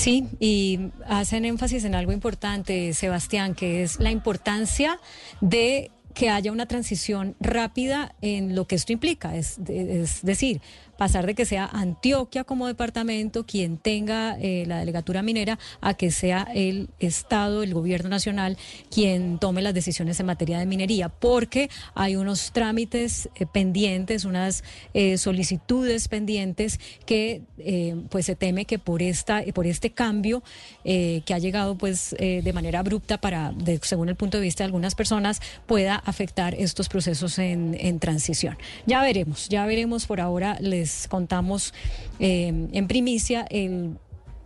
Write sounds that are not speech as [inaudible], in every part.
Sí, y hacen énfasis en algo importante, Sebastián, que es la importancia de que haya una transición rápida en lo que esto implica, es, es decir, pasar de que sea Antioquia como departamento quien tenga eh, la delegatura minera a que sea el Estado, el gobierno nacional, quien tome las decisiones en materia de minería, porque hay unos trámites eh, pendientes, unas eh, solicitudes pendientes que pues se teme que por esta por este cambio que ha llegado pues de manera abrupta para según el punto de vista de algunas personas pueda afectar estos procesos en, en transición. Ya veremos, ya veremos por ahora les contamos eh, en primicia el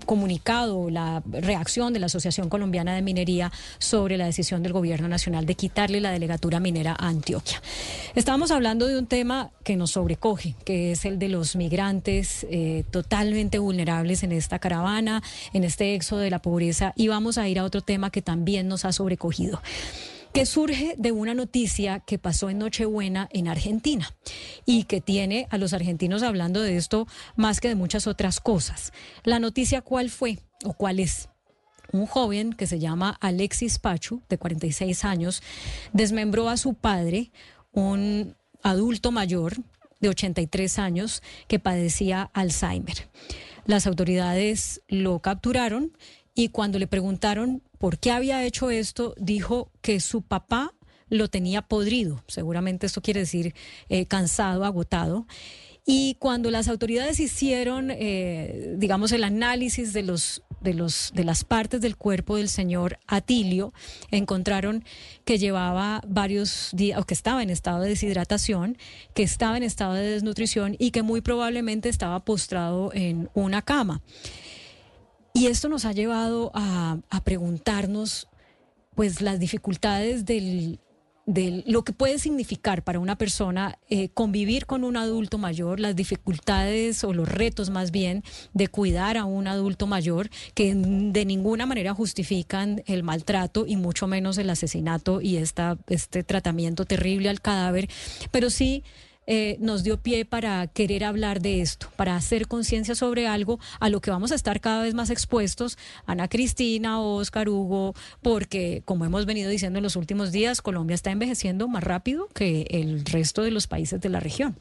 comunicado, la reacción de la Asociación Colombiana de Minería sobre la decisión del Gobierno Nacional de quitarle la delegatura minera a Antioquia. Estamos hablando de un tema que nos sobrecoge, que es el de los migrantes eh, totalmente vulnerables en esta caravana, en este éxodo de la pobreza, y vamos a ir a otro tema que también nos ha sobrecogido que surge de una noticia que pasó en Nochebuena en Argentina y que tiene a los argentinos hablando de esto más que de muchas otras cosas. La noticia cuál fue o cuál es. Un joven que se llama Alexis Pachu, de 46 años, desmembró a su padre, un adulto mayor de 83 años que padecía Alzheimer. Las autoridades lo capturaron y cuando le preguntaron por qué había hecho esto, dijo que su papá lo tenía podrido, seguramente esto quiere decir eh, cansado, agotado. Y cuando las autoridades hicieron, eh, digamos, el análisis de los de los de las partes del cuerpo del señor Atilio, encontraron que llevaba varios días, o que estaba en estado de deshidratación, que estaba en estado de desnutrición y que muy probablemente estaba postrado en una cama. Y esto nos ha llevado a, preguntarnos pues las dificultades del, lo que puede significar para una persona eh, convivir con un adulto mayor, las dificultades o los retos más bien de cuidar a un adulto mayor que de ninguna manera justifican el maltrato y mucho menos el asesinato y esta, este tratamiento terrible al cadáver, pero sí eh, nos dio pie para querer hablar de esto, para hacer conciencia sobre algo a lo que vamos a estar cada vez más expuestos, Ana Cristina, Oscar, Hugo, porque como hemos venido diciendo en los últimos días, Colombia está envejeciendo más rápido que el resto de los países de la región.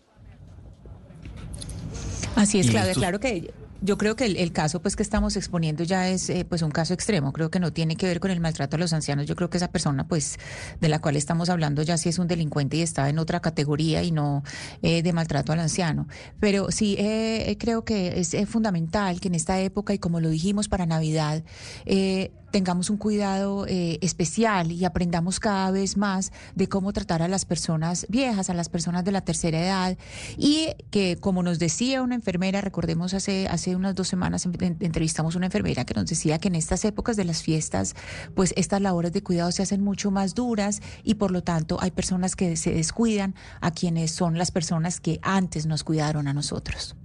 Así es, Claudia, claro que yo creo que el, caso pues que estamos exponiendo ya es eh, pues un caso extremo. Creo que no tiene que ver con el maltrato a los ancianos. Yo creo que esa persona pues de la cual estamos hablando ya sí es un delincuente y está en otra categoría y no eh, de maltrato al anciano. Pero sí eh, creo que es, fundamental que en esta época y como lo dijimos para Navidad tengamos un cuidado eh, especial y aprendamos cada vez más de cómo tratar a las personas viejas, a las personas de la tercera edad y que como nos decía una enfermera, recordemos hace, hace unas dos semanas entrevistamos a una enfermera que nos decía que en estas épocas de las fiestas, pues estas labores de cuidado se hacen mucho más duras y por lo tanto hay personas que se descuidan a quienes son las personas que antes nos cuidaron a nosotros.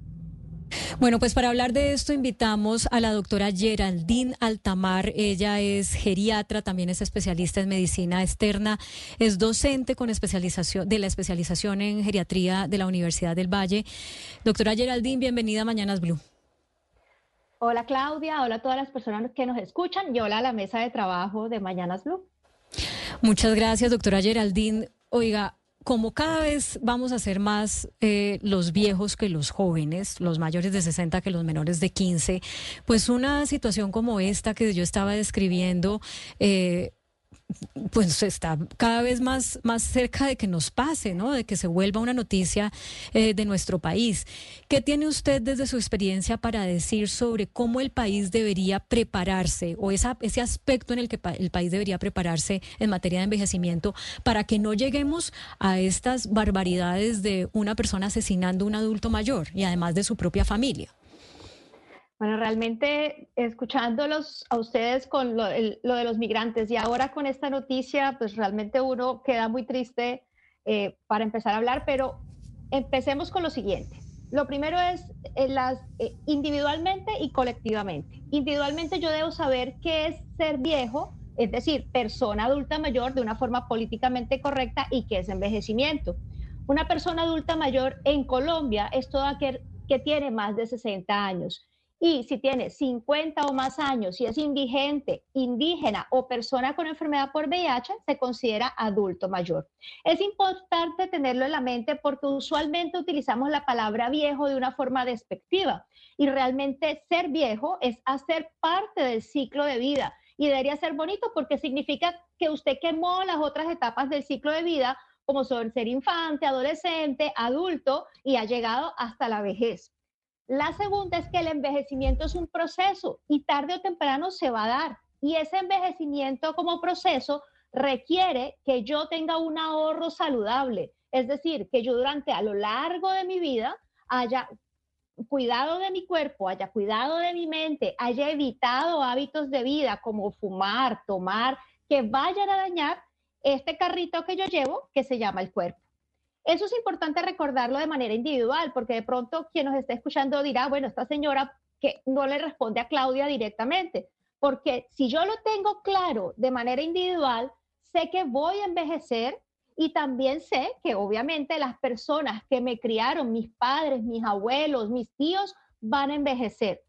Bueno, pues para hablar de esto invitamos a la doctora Geraldine Altamar. Ella es geriatra, también es especialista en medicina externa, es docente con especialización de la especialización en geriatría de la Universidad del Valle. Doctora Geraldine, bienvenida a Mañanas Blue. Hola Claudia, hola a todas las personas que nos escuchan y hola a la mesa de trabajo de Mañanas Blue. Muchas gracias, doctora Geraldine. Oiga, como cada vez vamos a ser más eh, los viejos que los jóvenes, los mayores de 60 que los menores de 15, pues una situación como esta que yo estaba describiendo, eh, pues está cada vez más, más cerca de que nos pase, ¿no? De que se vuelva una noticia eh, de nuestro país. ¿Qué tiene usted desde su experiencia para decir sobre cómo el país debería prepararse o ese aspecto en el que el país debería prepararse en materia de envejecimiento para que no lleguemos a estas barbaridades de una persona asesinando a un adulto mayor y además de su propia familia? Bueno, realmente escuchándolos a ustedes con lo, de los migrantes y ahora con esta noticia, pues realmente uno queda muy triste eh, para empezar a hablar, pero empecemos con lo siguiente. Lo primero es eh, las, eh, individualmente y colectivamente. Individualmente yo debo saber qué es ser viejo, es decir, persona adulta mayor de una forma políticamente correcta y qué es envejecimiento. Una persona adulta mayor en Colombia es todo aquel que tiene más de 60 años y si tiene 50 o más años, si es indigente, indígena o persona con enfermedad por VIH, se considera adulto mayor. Es importante tenerlo en la mente porque usualmente utilizamos la palabra viejo de una forma despectiva y realmente ser viejo es hacer parte del ciclo de vida y debería ser bonito porque significa que usted quemó las otras etapas del ciclo de vida como son ser infante, adolescente, adulto y ha llegado hasta la vejez. La segunda es que el envejecimiento es un proceso y tarde o temprano se va a dar. Y ese envejecimiento como proceso requiere que yo tenga un ahorro saludable. Es decir, que yo durante a lo largo de mi vida haya cuidado de mi cuerpo, haya cuidado de mi mente, haya evitado hábitos de vida como fumar, tomar, que vayan a dañar este carrito que yo llevo que se llama el cuerpo. Eso es importante recordarlo de manera individual, porque de pronto quien nos esté escuchando dirá, bueno, esta señora que no le responde a Claudia directamente, porque si yo lo tengo claro de manera individual, sé que voy a envejecer y también sé que obviamente las personas que me criaron, mis padres, mis abuelos, mis tíos, van a envejecer.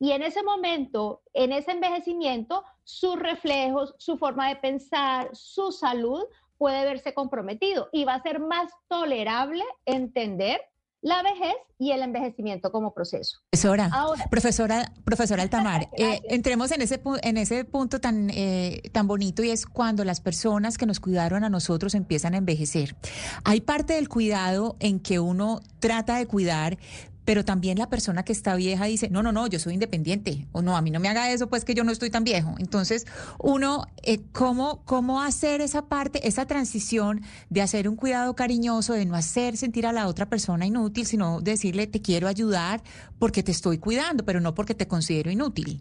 Y en ese momento, en ese envejecimiento, sus reflejos, su forma de pensar, su salud puede verse comprometido y va a ser más tolerable entender la vejez y el envejecimiento como proceso. Profesora, profesora, profesora Altamar, [laughs] eh, entremos en ese, en ese punto tan, eh, tan bonito y es cuando las personas que nos cuidaron a nosotros empiezan a envejecer. Hay parte del cuidado en que uno trata de cuidar, pero también la persona que está vieja dice, no, no, no, yo soy independiente, o no, a mí no me haga eso, pues que yo no estoy tan viejo. Entonces, uno, eh, ¿cómo, ¿cómo hacer esa parte, esa transición de hacer un cuidado cariñoso, de no hacer sentir a la otra persona inútil, sino decirle, te quiero ayudar porque te estoy cuidando, pero no porque te considero inútil?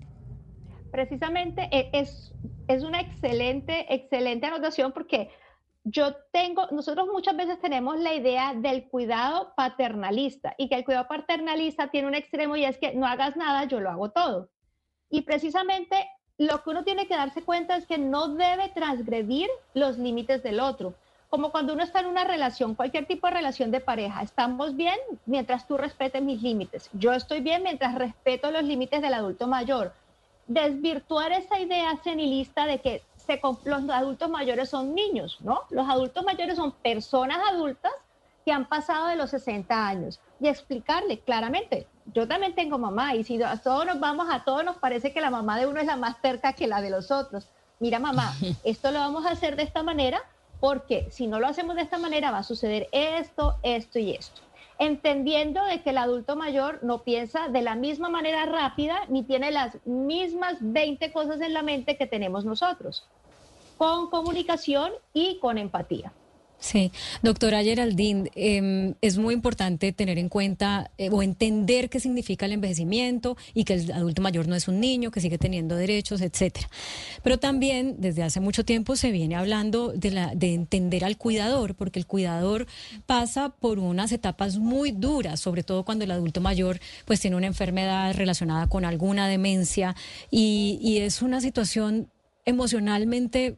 Precisamente e, es, es una excelente, excelente anotación porque yo tengo, nosotros muchas veces tenemos la idea del cuidado paternalista y que el cuidado paternalista tiene un extremo y es que no hagas nada, yo lo hago todo. Y precisamente lo que uno tiene que darse cuenta es que no debe transgredir los límites del otro. Como cuando uno está en una relación, cualquier tipo de relación de pareja, estamos bien mientras tú respetes mis límites. Yo estoy bien mientras respeto los límites del adulto mayor. Desvirtuar esa idea senilista de que los adultos mayores son niños, ¿no? Los adultos mayores son personas adultas que han pasado de los 60 años y explicarle claramente, yo también tengo mamá y si a todos nos vamos, a todos nos parece que la mamá de uno es la más cerca que la de los otros. Mira mamá, [laughs] esto lo vamos a hacer de esta manera porque si no lo hacemos de esta manera va a suceder esto, esto y esto entendiendo de que el adulto mayor no piensa de la misma manera rápida ni tiene las mismas 20 cosas en la mente que tenemos nosotros con comunicación y con empatía. Sí, doctora Geraldine, em, es muy importante tener en cuenta eh, o entender qué significa el envejecimiento y que el adulto mayor no es un niño, que sigue teniendo derechos, etcétera. Pero también desde hace mucho tiempo se viene hablando de, la, de entender al cuidador, porque el cuidador pasa por unas etapas muy duras, sobre todo cuando el adulto mayor pues tiene una enfermedad relacionada con alguna demencia y, y es una situación emocionalmente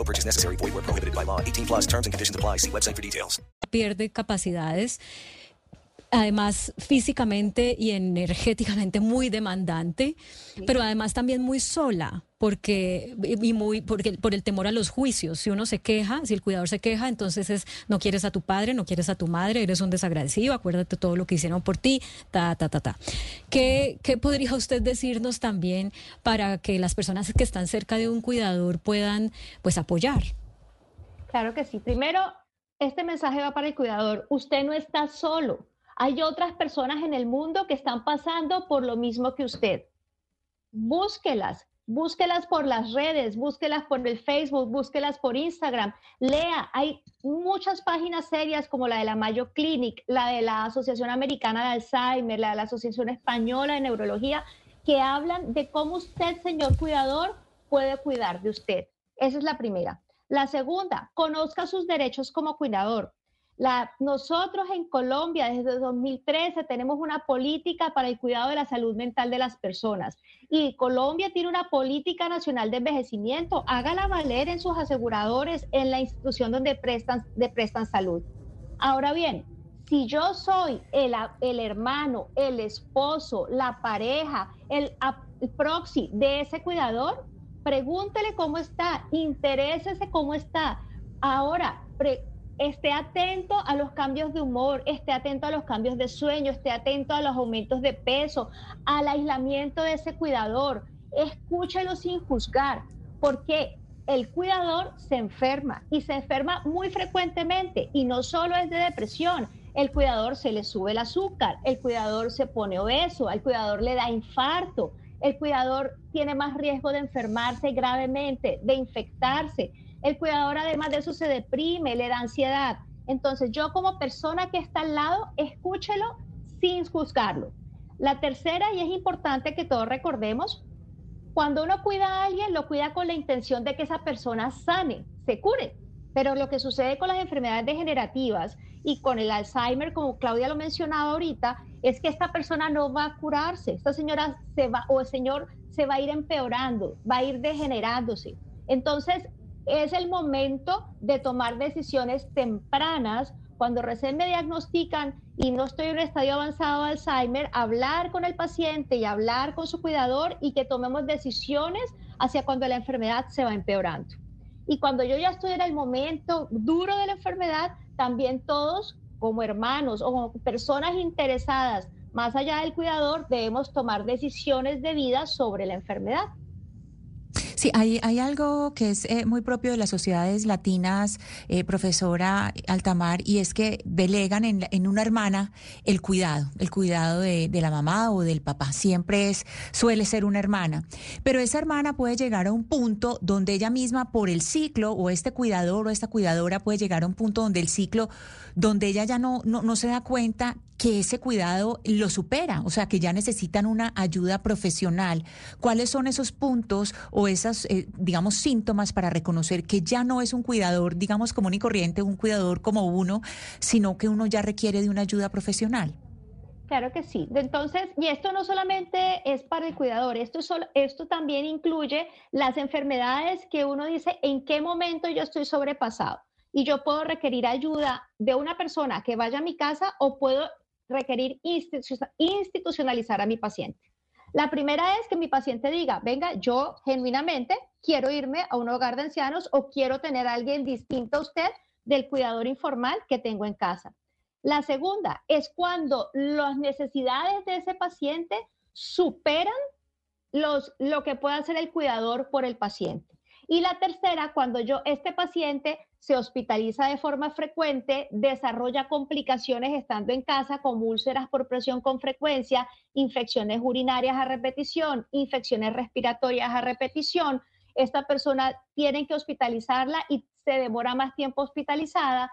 No purchase necessary. Void where prohibited by law. 18 plus terms and conditions apply. See website for details. Pierde capacidades. Además, físicamente y energéticamente muy demandante, pero además también muy sola porque y muy porque por el temor a los juicios. Si uno se queja, si el cuidador se queja, entonces es no quieres a tu padre, no quieres a tu madre, eres un desagradecido, acuérdate todo lo que hicieron por ti, ta ta ta ta. ¿Qué, qué podría usted decirnos también para que las personas que están cerca de un cuidador puedan pues apoyar? Claro que sí. Primero, este mensaje va para el cuidador. Usted no está solo. Hay otras personas en el mundo que están pasando por lo mismo que usted. Búsquelas, búsquelas por las redes, búsquelas por el Facebook, búsquelas por Instagram. Lea, hay muchas páginas serias como la de la Mayo Clinic, la de la Asociación Americana de Alzheimer, la de la Asociación Española de Neurología, que hablan de cómo usted, señor cuidador, puede cuidar de usted. Esa es la primera. La segunda, conozca sus derechos como cuidador. Nosotros en Colombia desde 2013 tenemos una política para el cuidado de la salud mental de las personas y Colombia tiene una política nacional de envejecimiento. Hágala valer en sus aseguradores, en la institución donde prestan, de prestan salud. Ahora bien, si yo soy el, el hermano, el esposo, la pareja, el, el proxy de ese cuidador, pregúntele cómo está, interésese cómo está. Ahora, esté atento a los cambios de humor, esté atento a los cambios de sueño, esté atento a los aumentos de peso, al aislamiento de ese cuidador. Escúchelo sin juzgar, porque el cuidador se enferma y se enferma muy frecuentemente y no solo es de depresión. El cuidador se le sube el azúcar, el cuidador se pone obeso, al cuidador le da infarto, el cuidador tiene más riesgo de enfermarse gravemente, de infectarse el cuidador además de eso se deprime, le da ansiedad. Entonces yo como persona que está al lado, escúchelo sin juzgarlo. La tercera, y es importante que todos recordemos, cuando uno cuida a alguien, lo cuida con la intención de que esa persona sane, se cure. Pero lo que sucede con las enfermedades degenerativas y con el Alzheimer, como Claudia lo mencionaba ahorita, es que esta persona no va a curarse. Esta señora se va, o el señor se va a ir empeorando, va a ir degenerándose. Entonces, es el momento de tomar decisiones tempranas. Cuando recién me diagnostican y no estoy en un estadio avanzado de Alzheimer, hablar con el paciente y hablar con su cuidador y que tomemos decisiones hacia cuando la enfermedad se va empeorando. Y cuando yo ya estoy en el momento duro de la enfermedad, también todos como hermanos o como personas interesadas más allá del cuidador debemos tomar decisiones de vida sobre la enfermedad. Sí, hay, hay algo que es eh, muy propio de las sociedades latinas, eh, profesora Altamar, y es que delegan en, en, una hermana el cuidado, el cuidado de, de, la mamá o del papá. Siempre es, suele ser una hermana. Pero esa hermana puede llegar a un punto donde ella misma, por el ciclo, o este cuidador o esta cuidadora puede llegar a un punto donde el ciclo, donde ella ya no, no, no se da cuenta que ese cuidado lo supera, o sea, que ya necesitan una ayuda profesional. ¿Cuáles son esos puntos o esas, eh, digamos, síntomas para reconocer que ya no es un cuidador, digamos, común y corriente, un cuidador como uno, sino que uno ya requiere de una ayuda profesional? Claro que sí. Entonces, y esto no solamente es para el cuidador, esto, esto también incluye las enfermedades que uno dice en qué momento yo estoy sobrepasado y yo puedo requerir ayuda de una persona que vaya a mi casa o puedo requerir institucionalizar a mi paciente. La primera es que mi paciente diga, venga, yo genuinamente quiero irme a un hogar de ancianos o quiero tener a alguien distinto a usted del cuidador informal que tengo en casa. La segunda es cuando las necesidades de ese paciente superan los, lo que puede hacer el cuidador por el paciente. Y la tercera, cuando yo, este paciente se hospitaliza de forma frecuente, desarrolla complicaciones estando en casa como úlceras por presión con frecuencia, infecciones urinarias a repetición, infecciones respiratorias a repetición. Esta persona tiene que hospitalizarla y se demora más tiempo hospitalizada,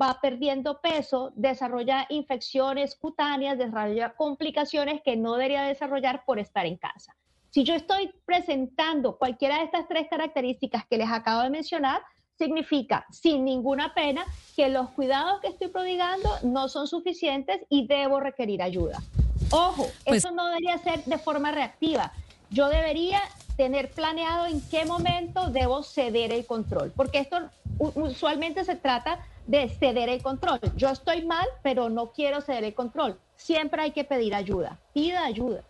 va perdiendo peso, desarrolla infecciones cutáneas, desarrolla complicaciones que no debería desarrollar por estar en casa. Si yo estoy presentando cualquiera de estas tres características que les acabo de mencionar, significa sin ninguna pena que los cuidados que estoy prodigando no son suficientes y debo requerir ayuda. Ojo, pues eso no debería ser de forma reactiva. Yo debería tener planeado en qué momento debo ceder el control, porque esto usualmente se trata de ceder el control. Yo estoy mal, pero no quiero ceder el control. Siempre hay que pedir ayuda. Pida ayuda.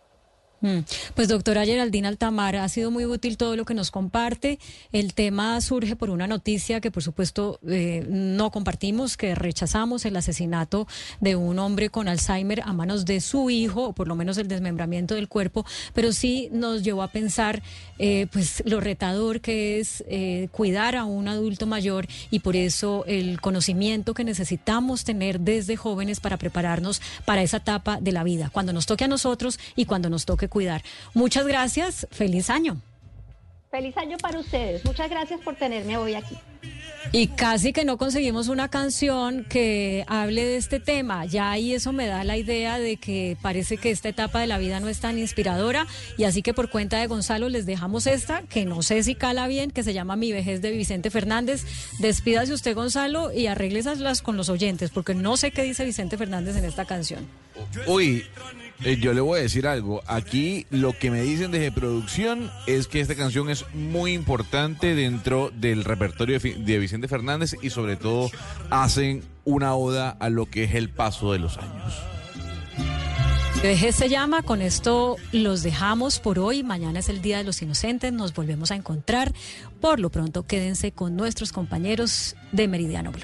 Mm. Pues doctora Geraldine Altamar, ha sido muy útil todo lo que nos comparte. El tema surge por una noticia que por supuesto eh, no compartimos, que rechazamos el asesinato de un hombre con Alzheimer a manos de su hijo, o por lo menos el desmembramiento del cuerpo, pero sí nos llevó a pensar eh, pues lo retador que es eh, cuidar a un adulto mayor y por eso el conocimiento que necesitamos tener desde jóvenes para prepararnos para esa etapa de la vida, cuando nos toque a nosotros y cuando nos toque cuidar. Muchas gracias, feliz año. Feliz año para ustedes. Muchas gracias por tenerme hoy aquí. Y casi que no conseguimos una canción que hable de este tema. Ya ahí eso me da la idea de que parece que esta etapa de la vida no es tan inspiradora. Y así que por cuenta de Gonzalo les dejamos esta, que no sé si cala bien, que se llama Mi vejez de Vicente Fernández. Despídase usted, Gonzalo, y arréglesas con los oyentes, porque no sé qué dice Vicente Fernández en esta canción. Uy, eh, yo le voy a decir algo. Aquí lo que me dicen desde producción es que esta canción es muy importante dentro del repertorio de, Vicente Fernández y sobre todo hacen una oda a lo que es el paso de los años. Deje se llama, con esto los dejamos por hoy. Mañana es el Día de los Inocentes, nos volvemos a encontrar. Por lo pronto, quédense con nuestros compañeros de Meridiano Blue.